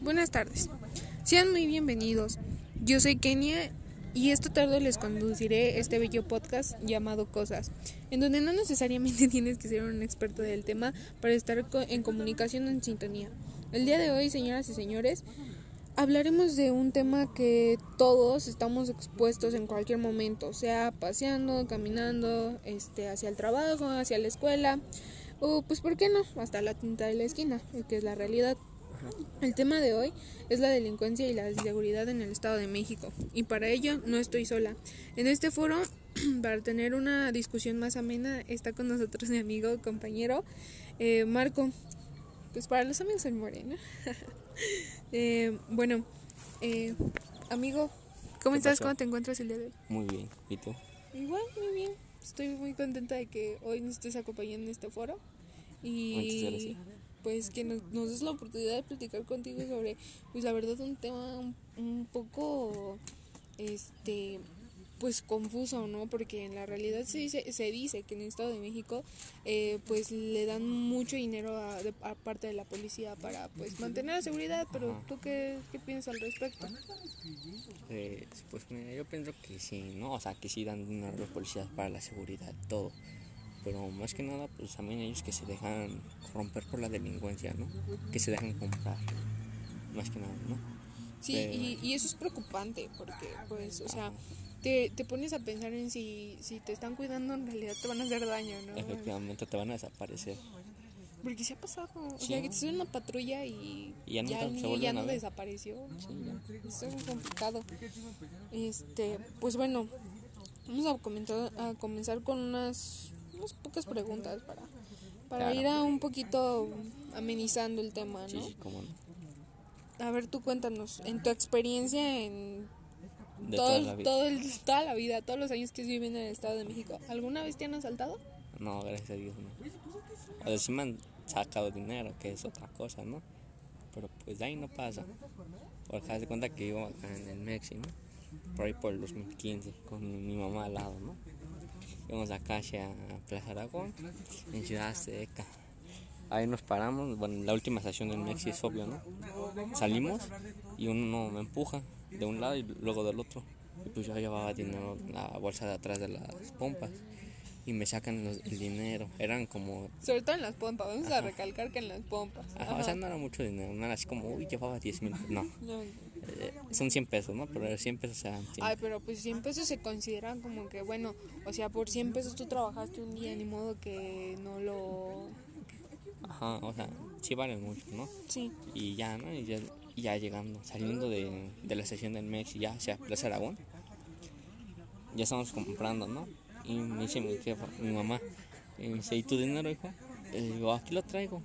Buenas tardes. Sean muy bienvenidos. Yo soy Kenia y esta tarde les conduciré este bello podcast llamado Cosas, en donde no necesariamente tienes que ser un experto del tema para estar en comunicación en sintonía. El día de hoy, señoras y señores, hablaremos de un tema que todos estamos expuestos en cualquier momento, sea paseando, caminando, este, hacia el trabajo, hacia la escuela, o pues, ¿por qué no? Hasta la tinta de la esquina, que es la realidad. El tema de hoy es la delincuencia y la inseguridad en el Estado de México y para ello no estoy sola. En este foro, para tener una discusión más amena, está con nosotros mi amigo, compañero, eh, Marco. Pues para los amigos soy morena. eh, bueno, eh, amigo, ¿cómo estás? ¿Cómo te encuentras el día de hoy? Muy bien, ¿y tú? Igual, muy bien. Estoy muy contenta de que hoy nos estés acompañando en este foro. Y pues que nos, nos des la oportunidad de platicar contigo sobre, pues la verdad, un tema un, un poco, este, pues confuso, ¿no? Porque en la realidad se dice, se dice que en el Estado de México eh, pues le dan mucho dinero a, parte de la policía para pues mantener la seguridad, pero ¿tú qué, qué piensas al respecto? Pues, pues mira, yo pienso que sí, ¿no? O sea, que sí dan dinero a los policías para la seguridad, todo. Pero más que nada, pues también ellos que se dejan romper por la delincuencia, ¿no? Que se dejan comprar, más que nada, ¿no? Sí, y, y, eso es preocupante porque, pues, o sea te, te pones a pensar en si, si te están cuidando, en realidad te van a hacer daño, ¿no? Efectivamente, te van a desaparecer. Porque se ha pasado, o sea, que te suben una patrulla y, ya, no, ya, no desapareció. Sí, es complicado. Este, pues bueno, vamos a, comentar, a comenzar con unas, unas pocas preguntas para, para ir a un poquito amenizando el tema, ¿no? Sí, cómo no. A ver, tú cuéntanos, en tu experiencia en de todo, toda la vida. Todo el, toda la vida, todos los años que viven en el Estado de México. ¿Alguna vez te han asaltado? No, gracias a Dios no. O sea, sí me han sacado dinero, que es otra cosa, ¿no? Pero pues de ahí no pasa. Porque haz de cuenta que vivo acá en el México, ¿no? Por ahí por el 2015, con mi mamá al lado, ¿no? Íbamos acá hacia Plaza Aragón, en Ciudad Seca. Ahí nos paramos, bueno, la última estación del México es obvio, ¿no? Salimos y uno me empuja de un lado y luego del otro. Y pues yo llevaba dinero en la bolsa de atrás de las pompas y me sacan el dinero. Eran como. Sobre todo en las pompas, vamos a recalcar que en las pompas. Ajá, o sea, no era mucho dinero, no era así como, uy, llevaba 10 mil. No. Eh, son 100 pesos, ¿no? Pero 100 pesos eran 100. Ay, pero pues 100 pesos se consideran como que, bueno, o sea, por 100 pesos tú trabajaste un día, ni modo que no lo. Ajá, o sea, sí valen mucho, ¿no? Sí. Y ya, ¿no? Y ya ya llegando, saliendo de, de la estación del Mex y ya hacia Plaza Aragón, ya estamos comprando, ¿no? Y me dice mi jefa, mi mamá, y me dice, ¿y tu dinero, hijo? Y digo, aquí lo traigo.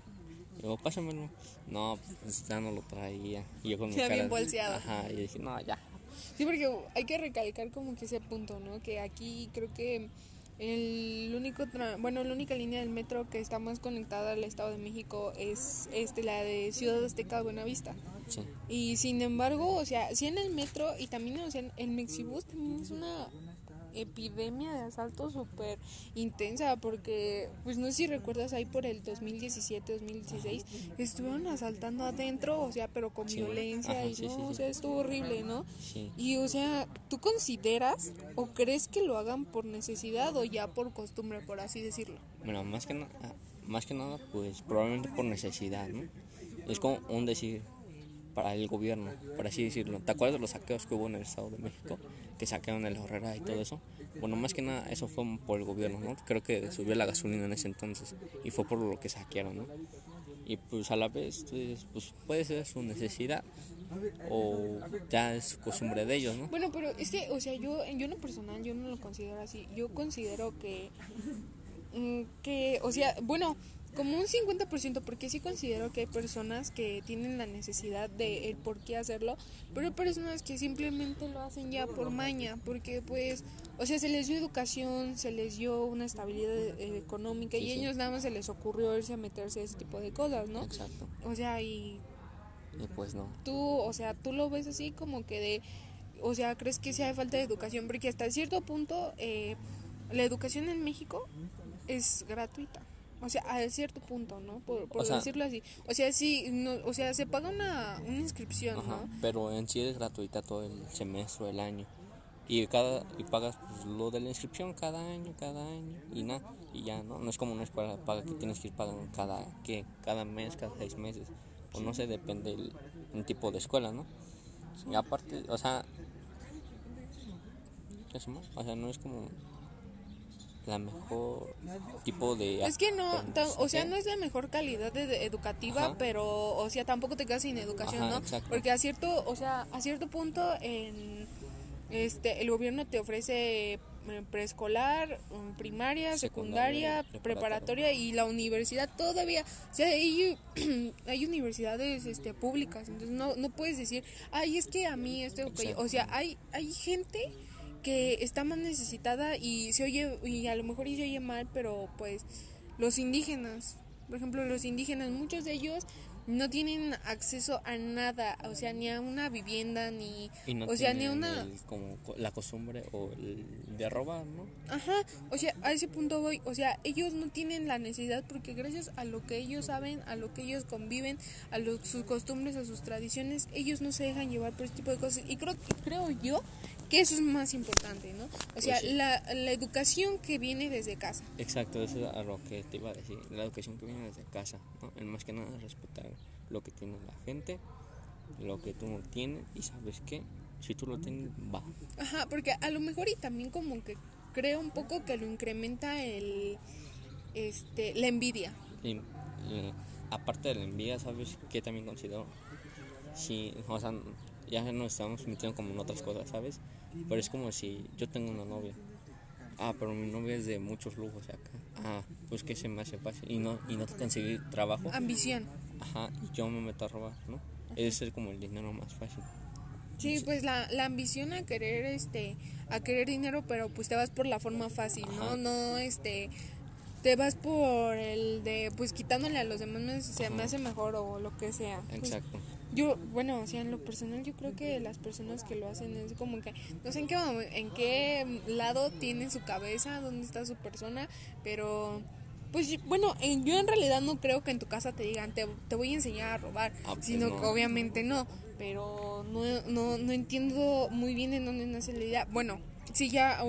Y digo, pásamelo. No, pues ya no lo traía. Y yo con mi ya cara, bien bolseado. Ajá, y dije, no, ya. Sí, porque hay que recalcar como que ese punto, ¿no? Que aquí creo que el único bueno, la única línea del metro que está más conectada al Estado de México es este la de Ciudad Azteca Buenavista. Sí. Y sin embargo, o sea, sí en el metro y también o sea, en Mexibus también es una epidemia de asalto súper intensa porque pues no sé si recuerdas ahí por el 2017 2016 estuvieron asaltando adentro o sea pero con violencia y no o sea estuvo horrible no y o sea tú consideras o crees que lo hagan por necesidad o ya por costumbre por así decirlo bueno más que nada más que nada pues probablemente por necesidad no es como un decir para el gobierno, por así decirlo. ¿Te acuerdas de los saqueos que hubo en el Estado de México? Que saquearon el Herrera y todo eso. Bueno, más que nada eso fue por el gobierno, ¿no? Creo que subió la gasolina en ese entonces y fue por lo que saquearon, ¿no? Y pues a la vez, pues, pues puede ser su necesidad o ya es costumbre de ellos, ¿no? Bueno, pero es que, o sea, yo, yo en lo personal, yo no lo considero así. Yo considero que, mm, que, o sea, bueno, como un 50%, porque sí considero que hay personas que tienen la necesidad de el por qué hacerlo, pero hay personas que simplemente lo hacen ya por maña, porque pues, o sea, se les dio educación, se les dio una estabilidad eh, económica y ellos nada más se les ocurrió irse a meterse a ese tipo de cosas, ¿no? Exacto. O sea, y... Y pues no. Tú, o sea, tú lo ves así como que de... O sea, ¿crees que sí hay falta de educación? Porque hasta cierto punto eh, la educación en México es gratuita. O sea, a cierto punto, ¿no? Por, por sea- decirlo así. O sea, sí, no, o sea, se paga una, una inscripción, Ajá, ¿no? pero en sí es gratuita todo el semestre, el año. Y cada y pagas pues, lo de la inscripción cada año, cada año y nada, y ya, ¿no? No es como una escuela paga que tienes que ir pagando cada ¿qué? cada mes, cada seis meses. O no sé, depende el, el tipo de escuela, ¿no? Y aparte, o sea, eso, ¿no? O sea, no es como la mejor tipo de Es que no, o sea, no es la mejor calidad de- de educativa, Ajá. pero, o sea, tampoco te quedas sin educación, Ajá, ¿no? exacto. Porque a cierto, o sea, a cierto punto en este el gobierno te ofrece eh, preescolar, mm, primaria, Secundaria, secundaria, preparatoria. preparatoria y la universidad todavía, o sea, hay, hay universidades este públicas, entonces no no puedes decir, "Ay, es que a mí esto que yo-". o sea, hay hay gente que está más necesitada y se oye y a lo mejor y se oye mal, pero pues los indígenas, por ejemplo, los indígenas, muchos de ellos no tienen acceso a nada, o sea, ni a una vivienda ni no o sea, ni a una el- como co- la costumbre o el de robar, ¿no? Ajá, o sea, a ese punto voy, o sea, ellos no tienen la necesidad porque gracias a lo que ellos saben, a lo que ellos conviven, a lo- sus costumbres, a sus tradiciones, ellos no se dejan llevar por este tipo de cosas y creo creo yo que eso es más importante, ¿no? O sea, Pues sí. la, la educación que viene desde casa. Exacto, eso es a lo que te iba a decir. La educación que viene desde casa, ¿no? El más que nada es respetar lo que tiene la gente, lo que tú no tienes y sabes que si tú lo tienes, va. Ajá, porque a lo mejor y también como que creo un poco que lo incrementa el este la envidia. Y, y aparte de la envidia, ¿sabes qué también considero? Si, o sea, ya nos estamos metiendo como en otras cosas, ¿sabes? Pero es como si yo tengo una novia. Ah, pero mi novia es de muchos lujos acá. Ah, pues que se me hace fácil. Y no, y no te conseguir trabajo. Ambición. Ajá, y yo me meto a robar, ¿no? Es ser como el dinero más fácil. Sí, pues la, la ambición a querer este a querer dinero, pero pues te vas por la forma fácil, ¿no? No este te vas por el de pues quitándole a los demás me- se me hace mejor o lo que sea. Pues, Exacto. Yo, bueno, o sea, en lo personal yo creo que las personas que lo hacen es como que no sé en qué en qué lado tiene su cabeza, dónde está su persona, pero pues bueno, yo en realidad no creo que en tu casa te digan te, te voy a enseñar a robar, Ah, pues sino no. que obviamente no, pero no, no, no entiendo muy bien en dónde nace la idea. Bueno, sí ya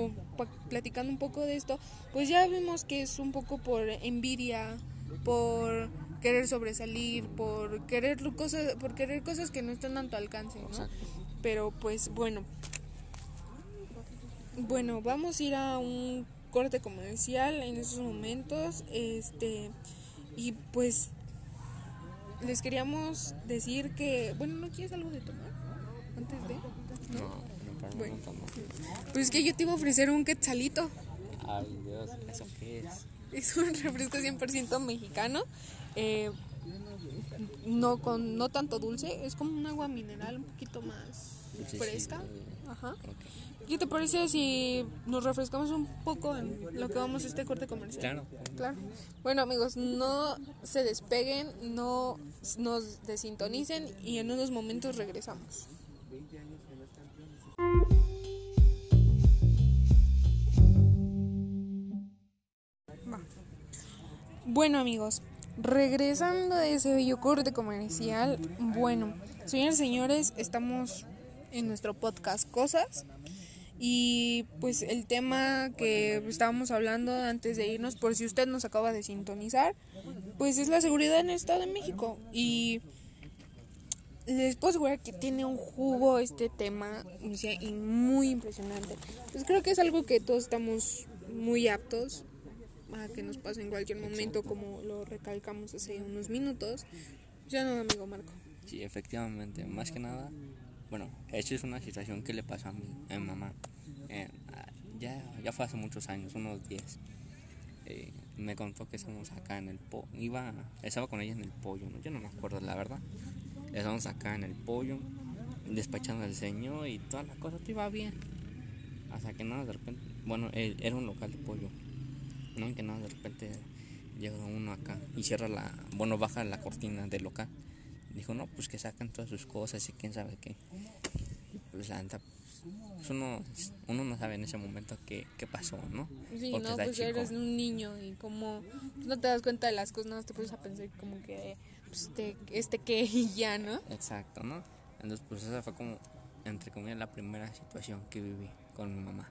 platicando un poco de esto, pues ya vimos que es un poco por envidia, por querer sobresalir, por querer cosas, por querer cosas que no están a tu alcance, ¿no? Exacto. Pero pues bueno. Bueno, vamos a ir a un corte comercial en estos momentos. Este y pues les queríamos decir que, bueno, ¿no quieres algo de tomar antes de? No, no, Bueno. no, no. Pues es que yo te iba a ofrecer un quetzalito. Ay, Dios, ¿eso qué es? Es un refresco 100% mexicano. Eh, no con no tanto dulce, es como un agua mineral un poquito más fresca. Ajá. ¿Qué te parece si nos refrescamos un poco en lo que vamos a este corte comercial? Claro. Claro. Bueno, amigos, no se despeguen, no nos desintonicen y en unos momentos regresamos. Bueno, amigos, regresando de ese bello corte comercial, bueno, señores señores, estamos en nuestro podcast Cosas. Y pues el tema que estábamos hablando antes de irnos, por si usted nos acaba de sintonizar, pues es la seguridad en el Estado de México. Y les puedo asegurar que tiene un jugo este tema y muy impresionante. Pues creo que es algo que todos estamos muy aptos a que nos pase en cualquier momento, como lo recalcamos hace unos minutos. Ya no, amigo Marco. Sí, efectivamente. Más que nada, bueno, esta es una situación que le pasó a mi, a mi mamá. Eh, ya, ya fue hace muchos años, unos 10. Eh, me contó que estábamos acá en el pollo. Iba, estaba con ella en el pollo, ¿no? yo no me acuerdo, la verdad. Estábamos acá en el pollo, despachando al señor y toda la cosa, todo iba bien. Hasta que nada, de repente, bueno, eh, era un local de pollo. No, que nada, de repente llega uno acá y cierra la, bueno, baja la cortina del local. Dijo, no, pues que sacan todas sus cosas y quién sabe qué. Y pues la neta, pues, uno, uno no sabe en ese momento qué, qué pasó, ¿no? Sí, Porque no, pues chico. eres un niño y como no te das cuenta de las cosas, no te pones a pensar como que pues, este, este qué y ya, ¿no? Exacto, ¿no? Entonces, pues esa fue como, entre comillas, la primera situación que viví con mi mamá.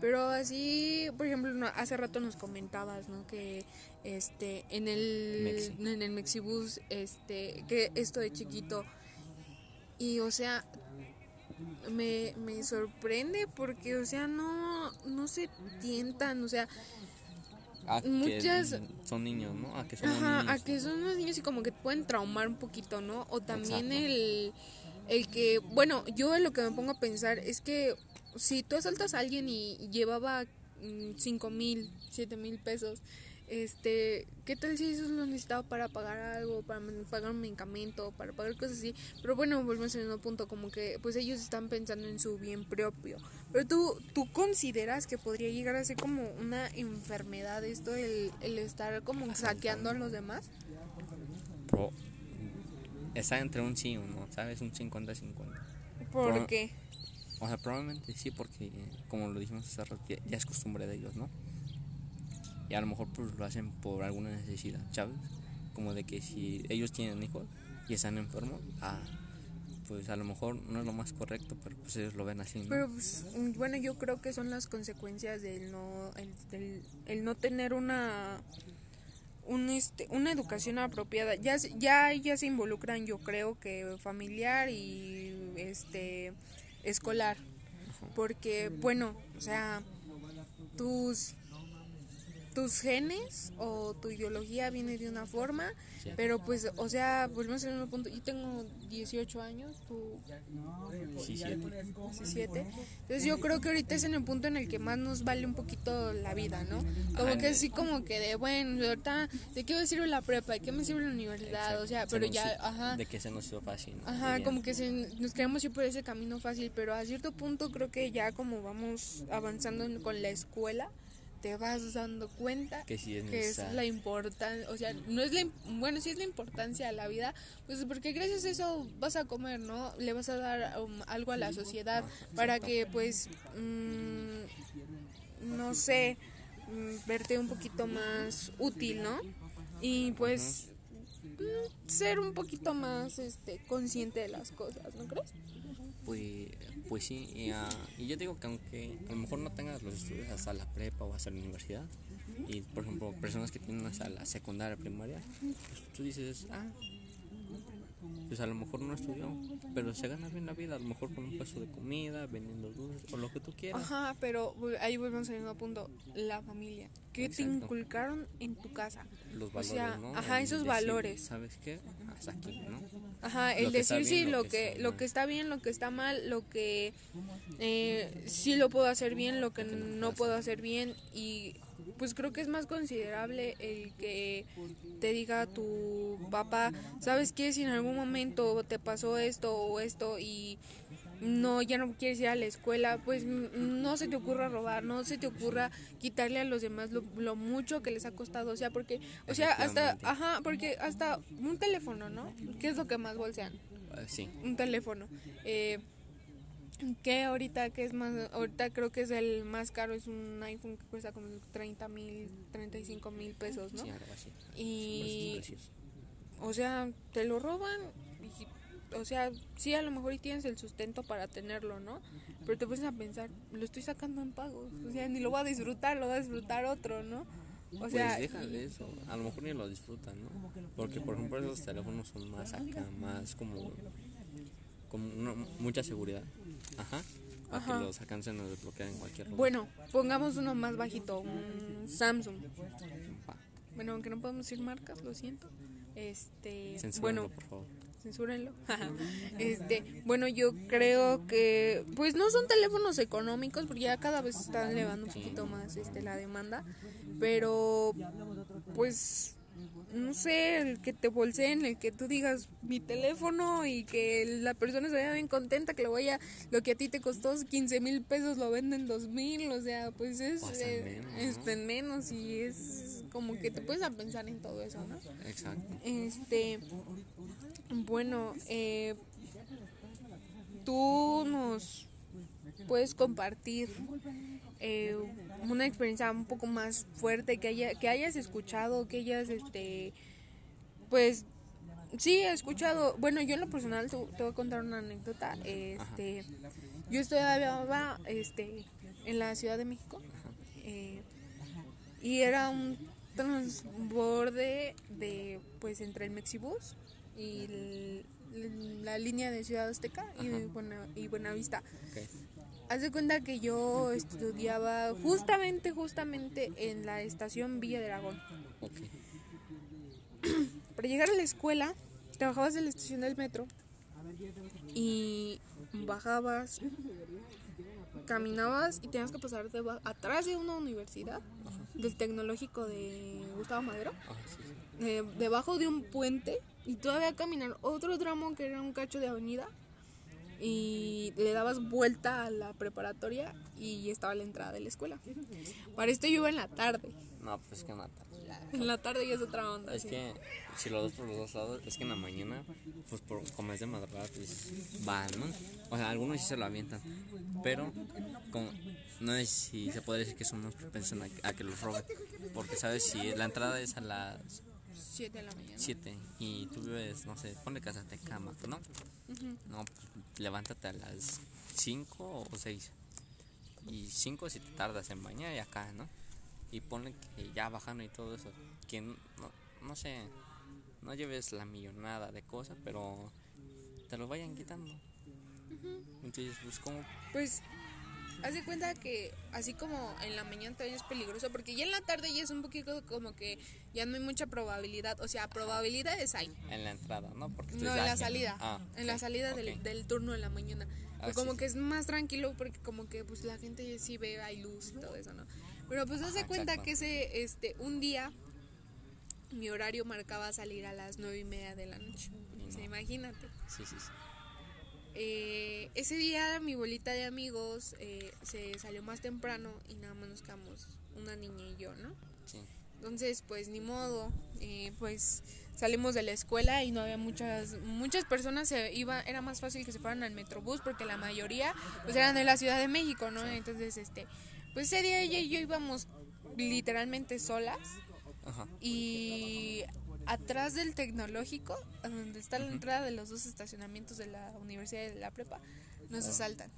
Pero así, por ejemplo, no, hace rato nos comentabas, ¿no? Que este en el Mexi. en el Mexibus este que esto de chiquito y o sea me, me sorprende porque o sea no no se tientan, o sea, que Muchas- son niños, ¿no? A que son Ajá, niños. a que son unos niños y como que pueden traumar un poquito, ¿no? O también Exacto. el, el que, bueno, yo lo que me pongo a pensar es que si tú asaltas a alguien y llevaba mm, cinco mil, siete mil pesos, este, ¿qué tal si eso lo necesitaba para pagar algo, para pagar un medicamento, para pagar cosas así? Pero bueno, volvemos al mismo punto, como que pues ellos están pensando en su bien propio. Pero tú, tú consideras que podría llegar a ser como una enfermedad esto, el, el estar como saqueando a los demás? Pro- está entre un sí o no, ¿sabes? Un 50-50. ¿Por qué? O sea, probablemente sí, porque como lo dijimos hace rato, ya, es costumbre de ellos, ¿no? Y a lo mejor pues lo hacen por alguna necesidad, ¿sabes? Como de que si ellos tienen hijos y están enfermos, ah, pues a lo mejor no es lo más correcto, pero pues ellos lo ven así, ¿no? Pero pues, bueno, yo creo que son las consecuencias del no, el, del- el no tener una un este, una educación apropiada. Ya ya ya se involucran, yo creo que familiar y este escolar, porque bueno, o sea, tus tus genes o tu ideología viene de una forma, Sí. pero pues, o sea, volvemos al mismo punto. Yo tengo 18 años, tú Sí, siete. 17. Entonces yo creo que ahorita es en el punto en el que más nos vale un poquito la vida, ¿no? Como que así como que de, bueno, ahorita, ¿de qué me sirve la prepa? ¿De qué me sirve la universidad? O sea, Se pero ya, ajá. De que se nos hizo fácil. ¿no? Ajá, como que se, nos queremos ir por ese camino fácil, pero a cierto punto creo que ya como vamos avanzando con la escuela, te vas dando cuenta Que sí es que es necesario. la importancia, o sea, no es la, bueno, sí es la importancia de la vida, pues porque gracias a eso vas a comer, ¿no? Le vas a dar um, algo a la sociedad para que pues, mm, no sé, mm, verte un poquito más útil, ¿no? Y pues ser un poquito más este consciente de las cosas, ¿no crees? Pues, pues sí, y, ah, y yo digo que aunque a lo mejor no tengas los estudios hasta la prepa o hasta la universidad, y por ejemplo, personas que tienen hasta la secundaria, primaria, pues tú dices, ah, pues a lo mejor no estudió, pero se gana bien la vida, a lo mejor con un puesto de comida, vendiendo dulces o lo que tú quieras. Ajá, pero ahí volvemos al mismo punto, la familia. ¿Qué te inculcaron en tu casa? Los O valores, sea, ¿no? ajá, El esos decir, valores. ¿Sabes qué? Hasta aquí, ¿no? Ajá, el decir sí, lo que lo que está bien, lo que está mal, lo que eh, sí lo puedo hacer bien, lo que no puedo hacer bien y pues creo que es más considerable el que te diga tu papá, ¿sabes qué? Si en algún momento te pasó esto o esto y no, ya no quieres ir a la escuela, pues no se te ocurra robar, no se te ocurra quitarle a los demás lo, lo mucho que les ha costado, o sea, porque, o sea, hasta, ajá, porque hasta un teléfono, ¿no? ¿Qué es lo que más bolsean? Ah, sí, un teléfono. Eh, que ahorita que es más, ahorita creo que es el más caro, es un iPhone que cuesta como 30 mil, 35 mil pesos, ¿no? sí, algo así. Y, o sea, te lo roban, y, o sea, sí, a lo mejor y tienes el sustento para tenerlo, ¿no? Pero te pones a pensar, lo estoy sacando en pagos, o sea, ni lo voy a disfrutar, lo va a disfrutar otro, ¿no? O sea, pues deja y- de eso, a lo mejor ni lo disfrutan, ¿no? Porque por ejemplo esos teléfonos son más acá, más como, como una- mucha seguridad. Ajá. A Ajá. que los alcancen a desbloquear en cualquier lugar. bueno, pongamos uno más bajito, un Samsung. Va, Bueno, aunque no podemos decir marcas, lo siento. Este, censúrenlo, bueno, por favor. censúrenlo. este, bueno, yo creo que pues no son teléfonos económicos porque ya cada vez están elevando un poquito más este la demanda, pero pues no sé, el que te bolseen, el que tú digas mi teléfono y que la persona se vaya bien contenta, que lo vaya, lo que a ti te costó 15 mil pesos lo venden 2 mil, o sea, pues es, O eh, menos, es en menos y es como que te puedes a pensar en todo eso, ¿no? Exacto. Este, bueno, eh, tú nos puedes compartir eh, una experiencia un poco más fuerte que haya, que hayas escuchado, que hayas este pues sí he escuchado, bueno yo en lo personal te, te voy a contar una anécdota, este yo estudiaba este en la Ciudad de México eh, y era un transborde de pues entre el Mexibus y el- la línea de Ciudad Azteca y, Buena, y Buenavista. Ok. Haz de cuenta que yo estudiaba justamente, justamente en la estación Villa de Aragón. Para llegar a la escuela, te bajabas de la estación del metro y bajabas, caminabas y tenías que pasar atrás de una universidad, del tecnológico de Gustavo Madero, Ah, sí, sí. eh, debajo de un puente y todavía caminar otro tramo que era un cacho de avenida y le dabas vuelta a la preparatoria y estaba la entrada de la escuela. Para esto yo iba en la tarde. No, pues que mata. En la tarde ya es otra onda. Es sí. que si lo ves por los dos lados, es que en la mañana, pues por, como es de madrugada, pues van, ¿no? O sea, algunos sí se lo avientan, pero como, no es si se puede decir que son más propensos a, a que los roben, porque sabes si la entrada es a las 7 de la mañana. 7 y tú vives, no sé, ponle casa de cama, ¿no? No, pues, levántate a las 5 o 6. Y 5 si te tardas en bañar y acá, ¿no? Y ponle que ya bajando y todo eso, que no, no sé, no lleves la millonada de cosas, pero te lo vayan quitando. Entonces, pues como... Pues haz de cuenta que así como en la mañana todavía es peligroso, porque ya en la tarde ya es un poquito como que ya no hay mucha probabilidad, o sea, probabilidades hay. En la entrada, ¿no? Porque No, en "Ah, la salida. ah, en la salida ok. del, del turno de la mañana. Ah, Pero como sí, que es más tranquilo porque como que pues la gente sí ve, hay luz y todo eso, ¿no? Pero pues haz de cuenta exacto. que ese, este, un día mi horario marcaba salir a las nueve y media de la noche. Y O sea, no. imagínate. Sí, sí, sí. Eh, ese día mi bolita de amigos eh, se salió más temprano y nada más nos quedamos una niña y yo, ¿no? sí. Entonces, pues ni modo, eh, pues salimos de la escuela y no había muchas muchas personas se iba era más fácil que se fueran al metrobús porque la mayoría pues eran de la Ciudad de México, ¿no? Entonces, este, pues ese día ella y yo íbamos literalmente solas Ajá. y atrás del tecnológico, donde está la entrada de los dos estacionamientos de la Universidad de la Prepa, nos asaltan.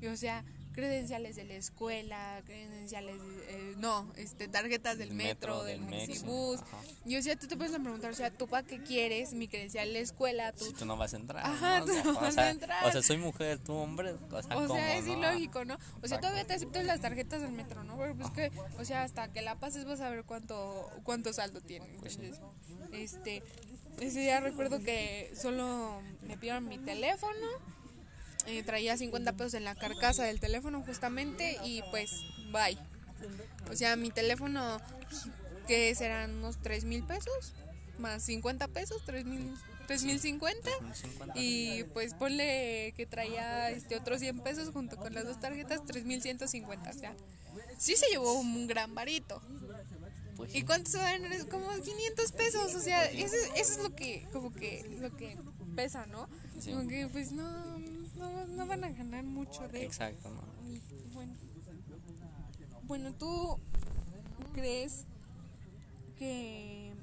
Y, o sea, credenciales de la escuela, credenciales, de- eh, no, este, tarjetas del Del metro, metro, del del Mexi, Mexibus. ajá. Y o sea, tú te puedes preguntar, o sea, ¿tú para qué quieres mi credencial de la escuela? Tú, Si tú no vas a entrar. Ajá, ¿no? tú O sea, no o vas sea, a entrar. O sea, soy mujer, tú hombre. O sea, o ¿cómo, sea, es no? ilógico, ¿no? O sea, todavía te aceptas las tarjetas del metro, ¿no? Pero pues que, o sea, hasta que la pases vas a ver cuánto cuánto saldo tiene. Pues Entonces, este, ese día recuerdo que solo me pidieron mi teléfono, eh, traía 50 pesos en la carcasa del teléfono justamente y pues, bye. O sea, mi teléfono, pues, que serán unos 3 mil pesos, más 50 pesos, 3 mil, 3 mil 50. 50. Y pues ponle que traía este otros 100 pesos junto con las dos tarjetas, 3150. O sea, sí se llevó un gran varito. Pues ¿Y sí. cuánto se van? Es como 500 pesos. O sea, eso, eso es lo que, como que, lo que pesa, ¿no? Como que pues no, no, no van a ganar mucho de Exacto, ¿no? y, bueno. Bueno, ¿tú crees que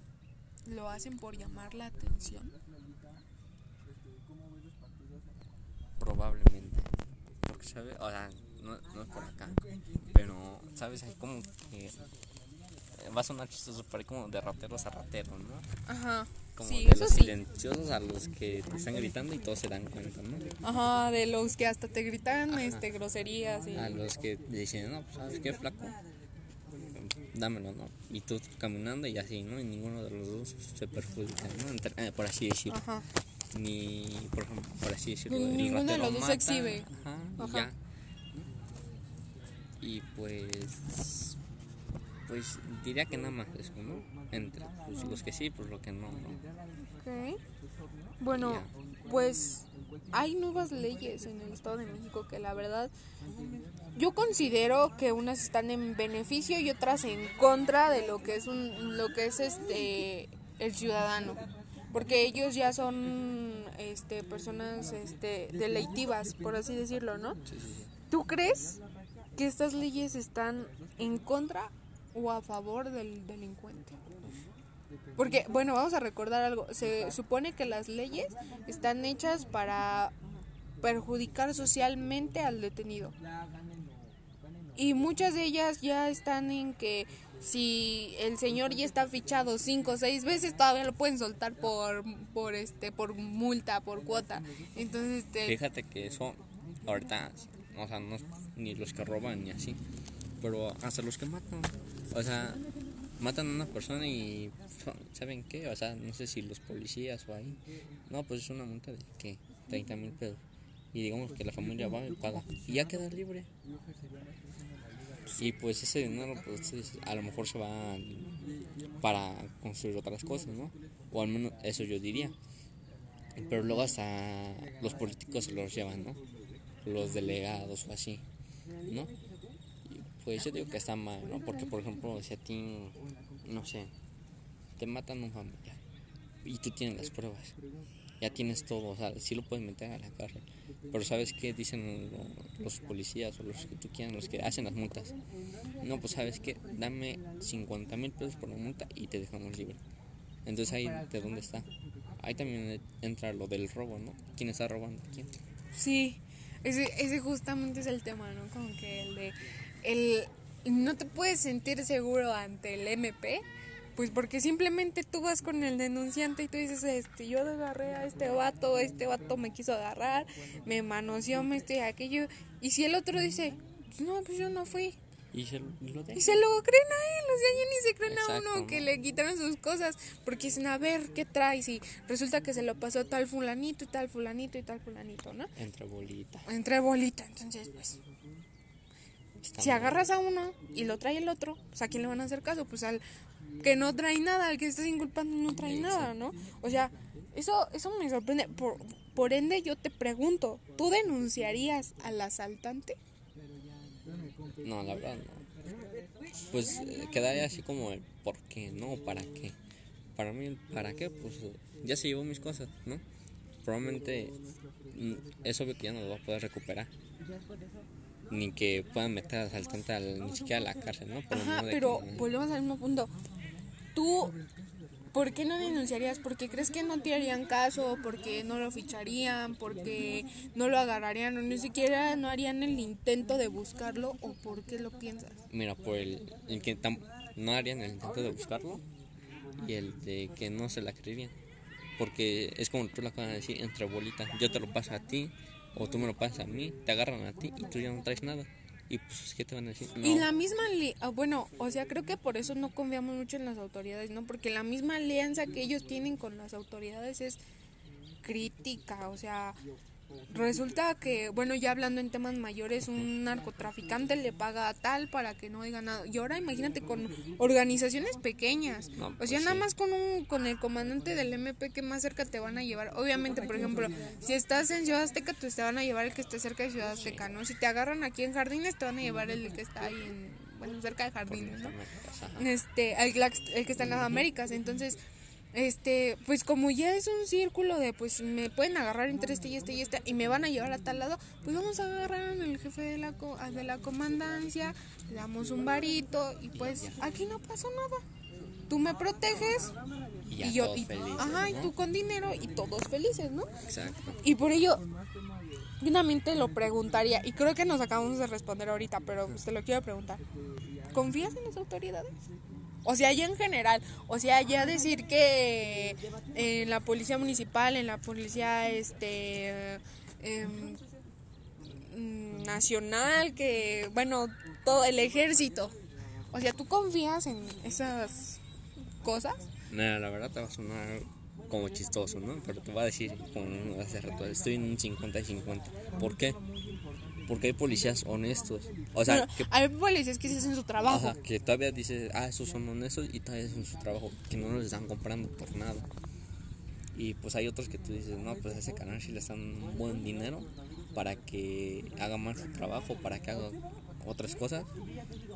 lo hacen por llamar la atención? Probablemente. Porque, ¿sabes? O sea, no, no es por acá. Pero, ¿sabes? Hay como que. eh, Va a sonar chistoso, pero hay como de rateros a rateros, ¿no? Ajá. Como sí, de los sí. silenciosos a los que te están gritando y todos se dan cuenta, ¿no? Ajá, de los que hasta te gritan este, groserías y... A los que dicen, no, pues, ¿sabes qué, flaco? Dámelo, ¿no? Y tú caminando y así, ¿no? Y ninguno de los dos se perjudica, ¿no? Entre- eh, por así decirlo. Ajá. Ni, por ejemplo, por así decirlo, Ninguno de los dos mata, exhibe. Ajá, y Ajá. ya. Y pues, pues diría que nada más eso, ¿no? Entre pues, los que sí, pues lo que no, ¿no? Bueno, pues hay nuevas leyes en el Estado de México que la verdad yo considero que unas están en beneficio y otras en contra de lo que es un lo que es este el ciudadano. porque ellos ya son este personas este deleitivas, por así decirlo, ¿no? ¿Tú crees que estas leyes están en contra o a favor del delincuente? Porque, bueno, vamos a recordar algo. Se supone que las leyes están hechas para perjudicar socialmente al detenido. Y muchas de ellas ya están en que si el señor ya está fichado cinco o seis veces, todavía lo pueden soltar por, por, este, por multa, por cuota. Entonces, este... Fíjate que eso, ahorita, o sea, no, ni los que roban ni así, pero hasta los que matan. O sea, matan a una persona y ¿saben qué? O sea, no sé si los policías o ahí. No, pues es una multa de ¿qué? 30 mil pesos. Y digamos que la familia va y paga. Y ya queda libre. Y pues ese dinero, pues a lo mejor se va para construir otras cosas, ¿no? O al menos eso yo diría. Pero luego hasta los políticos se los llevan, ¿no? Los delegados o así, ¿no? Pues yo digo que está mal, ¿no? Porque, por ejemplo, si a ti, no sé, te matan un familiar y tú tienes las pruebas, ya tienes todo, o sea, sí lo puedes meter a la cárcel. Pero ¿sabes qué dicen los policías o los que tú quieras, los que hacen las multas? No, pues ¿sabes qué? Dame 50 mil pesos por la multa y te dejamos libre. Entonces ahí, ¿de dónde está? Ahí también entra lo del robo, ¿no? ¿Quién está robando? ¿Quién? Sí, ese, ese justamente es el tema, ¿no? Como que el de el no te puedes sentir seguro ante el MP, pues porque simplemente tú vas con el denunciante y tú dices, este, yo agarré a este vato, este vato me quiso agarrar, me manoseó, me estoy aquello, y si el otro dice, no, pues yo no fui. Y se lo, y se lo creen a él, o sea, ya ni se creen a uno que le quitaron sus cosas, porque dicen, a ver, ¿qué traes? Y resulta que se lo pasó tal fulanito y tal fulanito y tal fulanito, ¿no? Entre bolita. Entre bolita, entonces pues si agarras a uno y lo trae el otro, pues a quién le van a hacer caso? Pues al que no trae nada, al que estás inculpando no trae nada, ¿no? O sea, eso, eso me sorprende. Por, por ende, yo te pregunto, ¿tú denunciarías al asaltante? No, la verdad no. Pues eh, quedaría así como el ¿por qué? No, ¿para qué? Para mí, ¿para qué? Pues ya se llevó mis cosas, ¿no? Probablemente mm, es obvio que ya no lo va a poder recuperar ni que puedan meter al asaltante al, ni siquiera a la cárcel, ¿no? Ajá, pero volvemos al mismo punto. Tú, ¿por qué no denunciarías? ¿Porque crees que no te harían caso? ¿Porque no lo ficharían? ¿Porque no lo agarrarían? ¿O ni siquiera no harían el intento de buscarlo? ¿O por qué lo piensas? Mira, por el, que no harían el intento de buscarlo y el de que no se la creerían. Porque es como tú lo acabas de decir, entre bolitas. Yo te lo paso a ti, o tú me lo pasas a mí, te agarran a ti y tú ya no traes nada. Y pues, ¿qué te van a decir? Y la misma, ah, bueno, o sea, creo que por eso no confiamos mucho en las autoridades, ¿no? Porque la misma alianza que ellos tienen con las autoridades es crítica, o sea, Resulta que, bueno, ya hablando en temas mayores, un narcotraficante le paga a tal para que no diga nada. Y ahora imagínate con organizaciones pequeñas. o sea, pues nada más con un con el comandante del MP que más cerca te van a llevar. Obviamente, por ejemplo, si estás en Ciudad Azteca, pues te van a llevar el que esté cerca de Ciudad Azteca, ¿no? Si te agarran aquí en Jardines, te van a llevar el que está ahí en, bueno, cerca de Jardines, ¿no? Este, el, el que está en las Américas. Entonces, este, pues como ya es un círculo de, pues me pueden agarrar entre este y este y este y me van a llevar a tal lado, pues vamos a agarrar al jefe de la, de la comandancia, le damos un varito y pues aquí no pasó nada. Tú me proteges y, yo, y, ajá, y tú con dinero y todos felices, ¿no? Exacto. Y por ello, finalmente lo preguntaría, y creo que nos acabamos de responder ahorita, pero te lo quiero preguntar. ¿Confías en las autoridades? O sea, ya en general, o sea, ya decir que en la policía municipal, en la policía este em, nacional, que bueno, todo el ejército. O sea, ¿tú confías en esas cosas? No, la verdad te va a sonar como chistoso, ¿no? Pero te voy a decir, como hace rato, estoy en un 50 y 50. ¿Por qué? Porque hay policías honestos. O sea, hay policías que hacen su trabajo. que todavía dices, ah, esos son honestos y todavía hacen su trabajo, que no los están comprando por nada. Y pues hay otros que tú dices, no, pues a ese canal sí le están un buen dinero para que haga más su trabajo, para que haga otras cosas.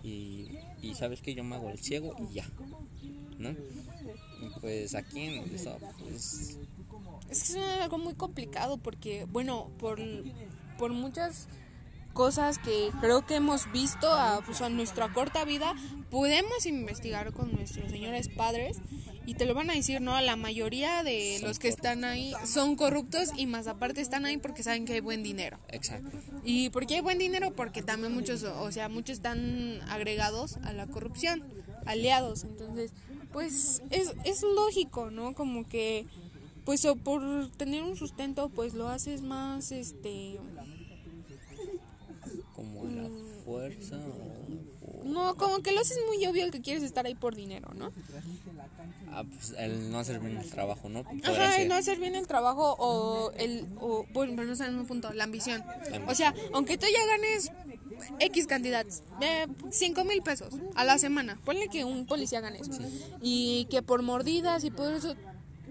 Y, y sabes que yo me hago el ciego y ya, ¿no? pues aquí en el estado, pues Es que es algo muy complicado porque, bueno, por, por muchas cosas que creo que hemos visto a, pues, a nuestra corta vida, podemos investigar con nuestros señores padres y te lo van a decir, ¿no? La mayoría de Son los que están ahí son corruptos y más aparte están ahí porque saben que hay buen dinero. exacto. ¿Y por qué hay buen dinero? Porque también muchos, o sea, muchos están agregados a la corrupción, aliados. Entonces, pues es, es lógico, ¿no? Como que, pues o por tener un sustento, pues lo haces más, este... Como la fuerza o, o- No, como que lo haces muy obvio que quieres estar ahí por dinero, ¿no? ah, pues, el no hacer bien el trabajo, ¿no? Podría Ajá, ser. no hacer bien el trabajo o el, o, bueno, pero no es el mismo punto, la ambición. O sea, aunque tú ya ganes X cantidad, eh, 5 mil pesos a la semana, ponle que un policía gane eso. Y que por mordidas y por eso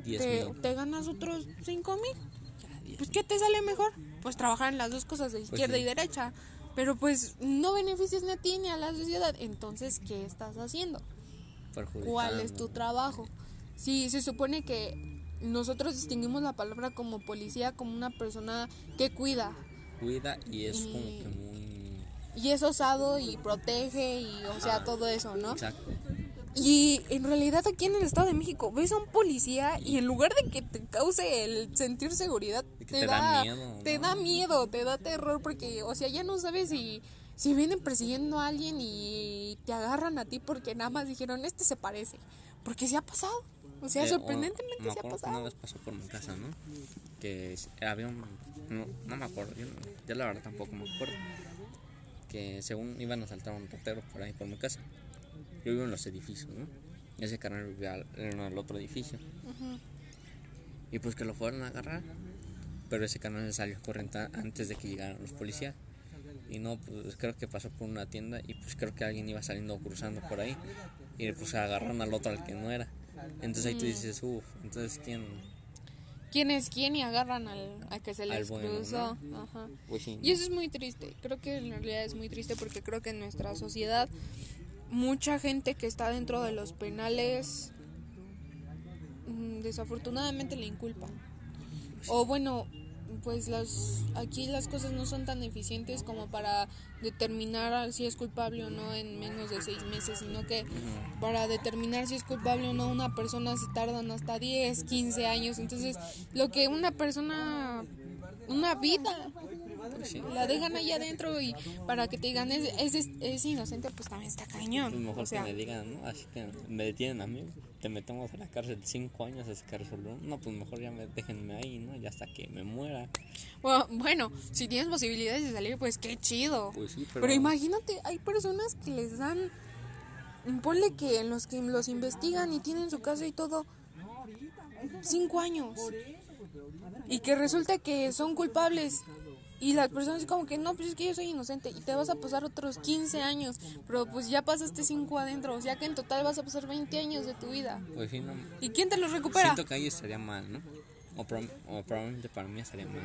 te, ganas otros 5 mil. Pues ¿qué te sale mejor? Pues trabajar en las dos cosas, de izquierda sí. y derecha. Pero pues no beneficias ni a ti ni a la sociedad. Entonces, ¿qué estás haciendo? cuál es tu trabajo. Sí, se supone que nosotros distinguimos la palabra como policía como una persona que cuida Cuida y es como que muy... y es osado y protege y o sea todo eso, ¿no? Exacto. Y en realidad aquí en el Estado de México ves a un policía y en lugar de que te cause el sentir seguridad, te, te da da, miedo, te da miedo, te da terror porque, o sea, ya no sabes si, si vienen persiguiendo a alguien y te agarran a ti porque nada más dijeron, este se parece, porque se ha pasado. O sea, Eh, o- sorprendentemente me se ha Una pasado. vez pasó por mi casa, ¿no? Que había un... No, no me acuerdo, yo, yo la verdad tampoco me acuerdo. Que según iban a saltar un portero por ahí por mi casa. Yo vivo en los edificios, ¿no? Y ese canal vivía al- en el otro edificio. Y pues que lo fueron a agarrar. Pero ese canal se salió corriendo a- antes de que llegaran los policías. Y no, pues creo que pasó por una tienda y pues creo que alguien iba saliendo cruzando por ahí. Y pues agarraron al otro al que no era. Entonces ahí tú dices, uff, entonces quién... ¿Quién es quién y agarran al, a que se Al les bueno, cruzó? Ajá. Pues Y eso es muy triste. Creo que en realidad es muy triste porque creo que en nuestra sociedad mucha gente que está dentro de los penales mm, desafortunadamente le inculpan. O bueno, pues las aquí las cosas no son tan eficientes como para determinar si es culpable o no en menos de seis meses, sino que para determinar si es culpable o no una persona se tardan hasta 10, 15 años. Entonces, lo que una persona, una vida, pues sí. la dejan ahí adentro y para que te digan es, es, es inocente, pues también está cañón. Pues mejor O sea, que me digan, ¿no? Así que me detienen a mí, te metemos a la cárcel cinco años, es cárcel, ¿no? No, pues mejor ya me déjenme ahí, ¿no? Ya hasta que me muera. bueno, bueno, si tienes posibilidades de salir, pues qué chido. Pues sí, pero... Pero imagínate, hay personas que les dan, ponle que en los que los investigan y tienen su casa y todo, cinco años. Y que resulta que son culpables. Y las personas como que no, pues es que yo soy inocente y te vas a pasar otros 15 años, pero pues ya pasaste 5 adentro, o sea que en total vas a pasar 20 años de tu vida. Pues sí, no... ¿Y quién te los recupera? Siento que ahí estaría mal, ¿no? O, prob- o probablemente para mí estaría mal.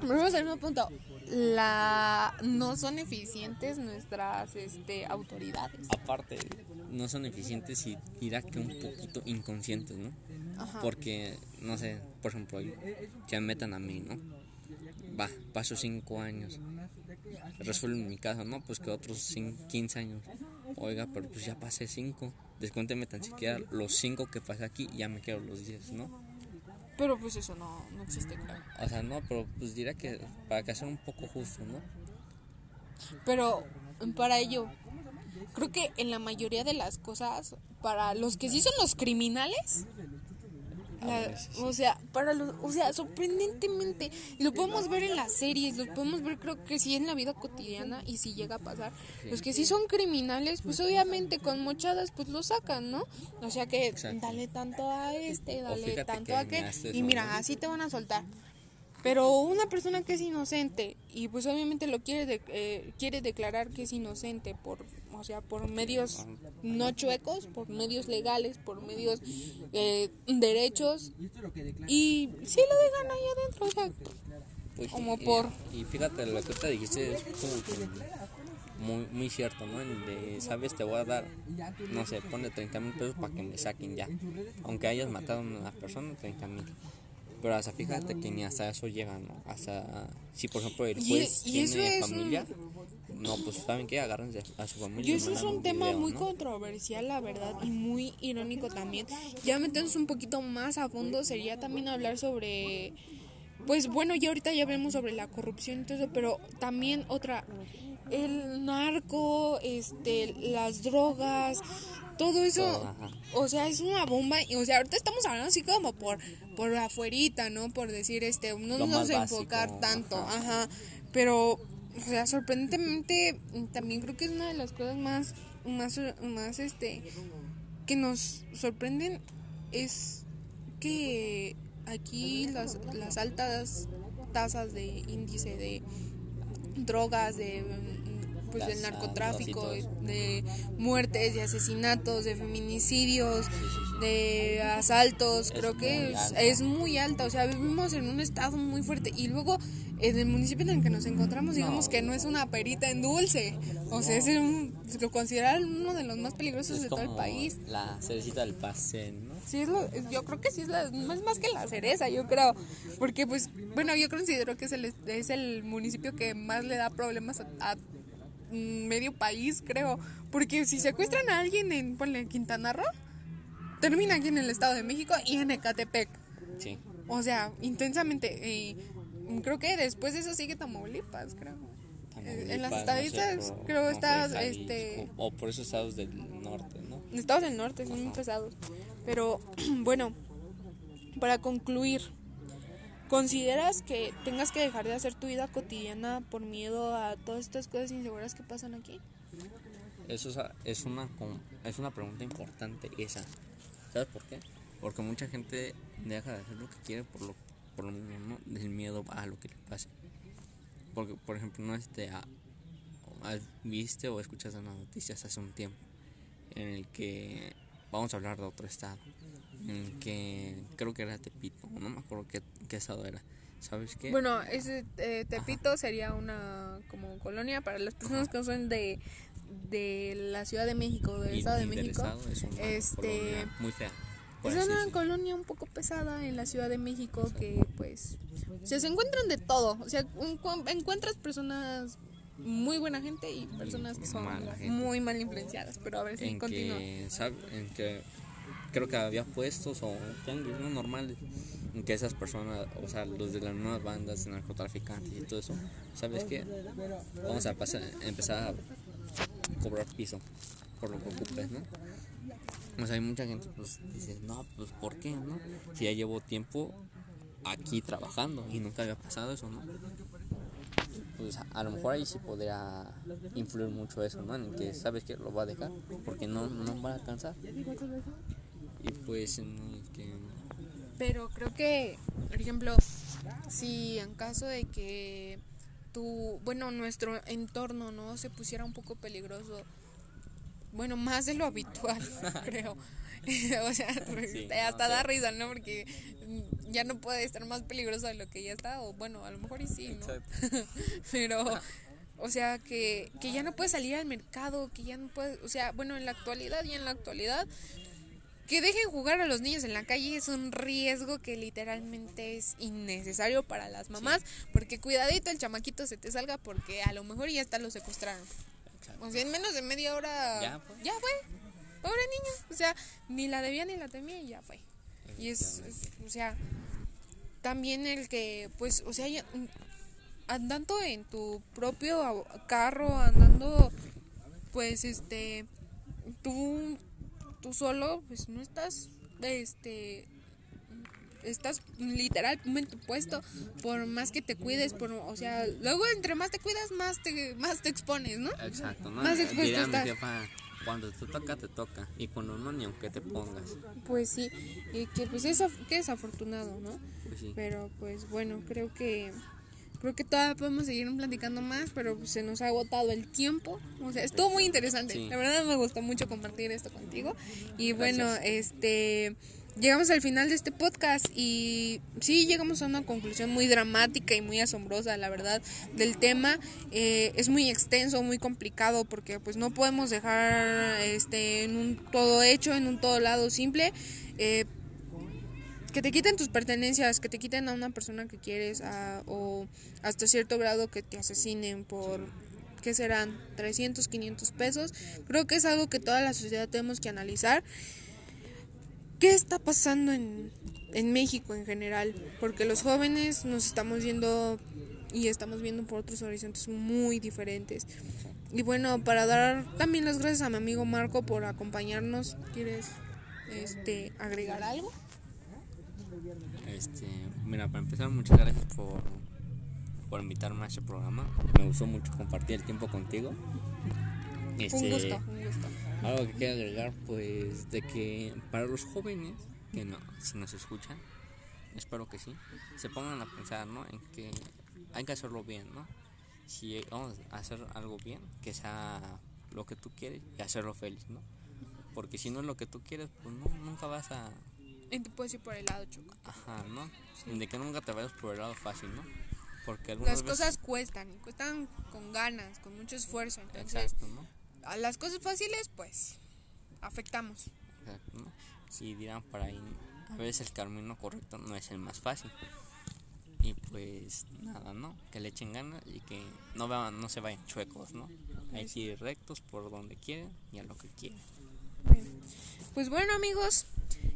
Volvemos al mismo punto. La no son eficientes nuestras este autoridades. Aparte, no son eficientes y dirá que un poquito inconscientes, ¿no? Ajá. Porque, no sé, por ejemplo, me metan a mí, ¿no? Va, paso cinco años. Resuelven mi caso, ¿no? Pues que otros cin- 15 años. Oiga, pero pues ya pasé cinco. Descuénteme tan siquiera los cinco que pasé aquí y ya me quedo los 10, ¿no? Pero pues eso no, no existe, claro. O sea, no, pero pues dirá que para que sea un poco justo, ¿no? Pero para ello, creo que en la mayoría de las cosas, para los que sí son los criminales, la- A veces sí. o sea, para los, o sea, sorprendentemente, y lo podemos ver en las series, lo podemos ver creo que sí en la vida cotidiana y si llega a pasar. Los que sí son criminales, pues obviamente con mochadas pues lo sacan, ¿no? O sea que Exacto. dale tanto a este, dale tanto a aquel y mira, así te van a soltar. Pero una persona que es inocente y pues obviamente lo quiere de- eh, quiere declarar que es inocente por o sea por medios no chuecos, por medios legales, por medios eh, derechos y sí lo dejan ahí adentro, o sea, Pues, Como por- Y fíjate, lo que te dijiste es como que muy, muy cierto, ¿no? El de, sabes, te voy a dar, no sé, pone 30 mil pesos para que me saquen ya. Aunque hayas matado a una persona, 30 mil. Pero hasta fíjate que ni hasta eso llega, ¿no? Hasta, si por ejemplo el juez y tiene familia, no, pues saben que agárrense a su familia. Y eso es un tema video, muy ¿no? controversial, la verdad, y muy irónico también. Ya meternos un poquito más a fondo sería también hablar sobre, pues bueno, ya ahorita ya hablamos sobre la corrupción y todo eso, pero también otra, el narco, este, las drogas, todo eso, o sea, es una bomba, y, o sea, ahorita estamos hablando así como por, por afuerita, ¿no? Por decir, este, no Lo nos enfocar básico, tanto, ajá. ajá, pero, o sea, sorprendentemente, también creo que es una de las cosas más, más, más, este, que nos sorprenden es que aquí las, las altas tasas de índice de drogas, de pues del narcotráfico, de muertes, de asesinatos, de feminicidios, Sí, sí, sí. de asaltos, Es creo que es, muy alta, o sea, vivimos en un estado muy fuerte y luego en el municipio en el que nos encontramos, digamos No. que no es una perita en dulce, o sea, es un, lo consideran uno de los más peligrosos Es de todo el país. La cerecita del pastel, ¿no? Sí, es lo- yo creo que sí es, la, es más que la cereza, yo creo. Porque, pues, bueno, yo considero que es el, es el municipio que más le da problemas a, a, medio país, creo. Porque si secuestran a alguien en, ponle, Quintana Roo, termina aquí en el Estado de México y en Ecatepec. Sí. O sea, intensamente. Y creo que después de eso sigue Tamaulipas, creo. En las Tamaulipas, no sé, creo no está, sé, este... O por esos estados del norte, ¿no? Estados del norte son muy pesados. Pero bueno, para concluir, ¿consideras que tengas que dejar de hacer tu vida cotidiana por miedo a todas estas cosas inseguras que pasan aquí? Eso es, es una es una pregunta importante esa. ¿Sabes por qué? Porque mucha gente deja de hacer lo que quiere por lo por lo mismo, del miedo a lo que le pase. Porque por ejemplo, no este a- a- viste o escuchaste las noticias hace un tiempo en el que vamos a hablar de otro estado, en que creo que era Tepito, no me acuerdo qué, qué estado era. ¿Sabes qué? Bueno, ese eh, Tepito sería una como colonia para las personas que son de, de la Ciudad de México, del Y- Estado de y del México. estado es una este, colonia muy fea. Es una colonia un poco pesada en la Ciudad de México que pues o sea, se encuentran de todo. O sea, un- cu- encuentras personas muy buena gente y personas que son muy mal influenciadas. Pero a ver si en continúa. que, en que creo que había puestos o tianguis no normales en que esas personas, o sea, los de las nuevas bandas, narcotraficantes y todo eso, ¿sabes qué? Vamos a pasar, empezar a cobrar piso por lo que ocupes, ¿no? O sea, hay mucha gente pues dice, no, pues ¿por qué, no? Si ya llevo tiempo aquí trabajando y nunca había pasado eso, ¿no? Pues a, lo mejor ahí sí podría influir mucho eso, ¿no? En que sabes que lo va a dejar porque no, no va a alcanzar. Y pues en el que Pero creo que, por ejemplo, si en caso de que tu, bueno, nuestro entorno no se pusiera un poco peligroso, bueno, más de lo habitual, creo. o sea, Sí, hasta no, da sí. risa, ¿no? Porque ya no puede estar más peligroso de lo que ya está, o bueno, a lo mejor y sí, ¿no? Pero, o sea, que, que ya no puedes salir al mercado, que ya no puedes, o sea, bueno, en la actualidad y en la actualidad, que dejen jugar a los niños en la calle es un riesgo que literalmente es innecesario para las mamás, porque cuidadito el chamaquito se te salga porque a lo mejor ya hasta lo secuestraron. O sea, en menos de media hora Ya fue. ya fue. Pobre niño, o sea, ni la debía ni la temía y ya fue. Y es, es- o sea, también el que, pues, o sea, ya, mm, andando en tu propio carro, andando, pues, este, tú, tú solo, pues, no estás, este, estás literalmente puesto por más que te cuides, por, o sea, luego entre más te cuidas, más te, más te expones, ¿no? Exacto, ¿no? Más expuesto estás. cuando te toca, te toca. Y cuando no, ni aunque te pongas. Pues sí, y que pues es, que desafortunado, ¿no? Pues sí. Pero pues bueno, creo que creo que todavía podemos seguir platicando más, pero pues, se nos ha agotado el tiempo. O sea, estuvo muy interesante. Sí. La verdad me gustó mucho compartir esto contigo. Y bueno, este llegamos al final de este podcast y sí llegamos a una conclusión muy dramática y muy asombrosa, la verdad, del tema. Eh, es muy extenso, muy complicado porque pues no podemos dejar este en un todo hecho, en un todo lado simple. Eh, que te quiten tus pertenencias, que te quiten a una persona que quieres o hasta cierto grado que te asesinen por que serán 300, 500 pesos. Creo que es algo que toda la sociedad tenemos que analizar. ¿Qué está pasando en, en México en general? Porque los jóvenes nos estamos viendo y estamos viendo por otros horizontes muy diferentes. Y bueno, para dar también las gracias a mi amigo Marco por acompañarnos, ¿quieres este agregar algo? Este, mira, para empezar, muchas gracias por por invitarme a este programa. Me gustó mucho compartir el tiempo contigo. Este, un gusto, un gusto. Algo que quiero agregar, pues, de que para los jóvenes, que no, si nos escuchan, espero que sí, se pongan a pensar, ¿no? En que hay que hacerlo bien, ¿no? Si vamos a hacer algo bien, que sea lo que tú quieres y hacerlo feliz, ¿no? Porque si no es lo que tú quieres, pues no, nunca vas a... Y te puedes ir por el lado choco. Ajá, ¿no? De que nunca te vayas por el lado fácil, ¿no? Porque las cosas cuestan, y cuestan con ganas, con mucho esfuerzo. Entonces, a las cosas fáciles, pues, afectamos. Exacto, ¿no? Si dirán para ahí, a veces el camino correcto no es el más fácil. Y pues nada, ¿no? Que le echen ganas y que no, no se vayan chuecos, ¿no? Hay que ir rectos por donde quieren y a lo que quieren. Pues bueno amigos,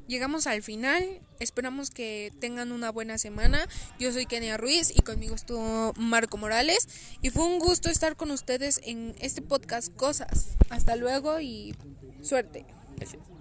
llegamos al final. Esperamos que tengan una buena semana. Yo soy Kenia Ruiz y conmigo estuvo Marco Morales. Y fue un gusto estar con ustedes en este podcast Cosas. Hasta luego y suerte. Gracias.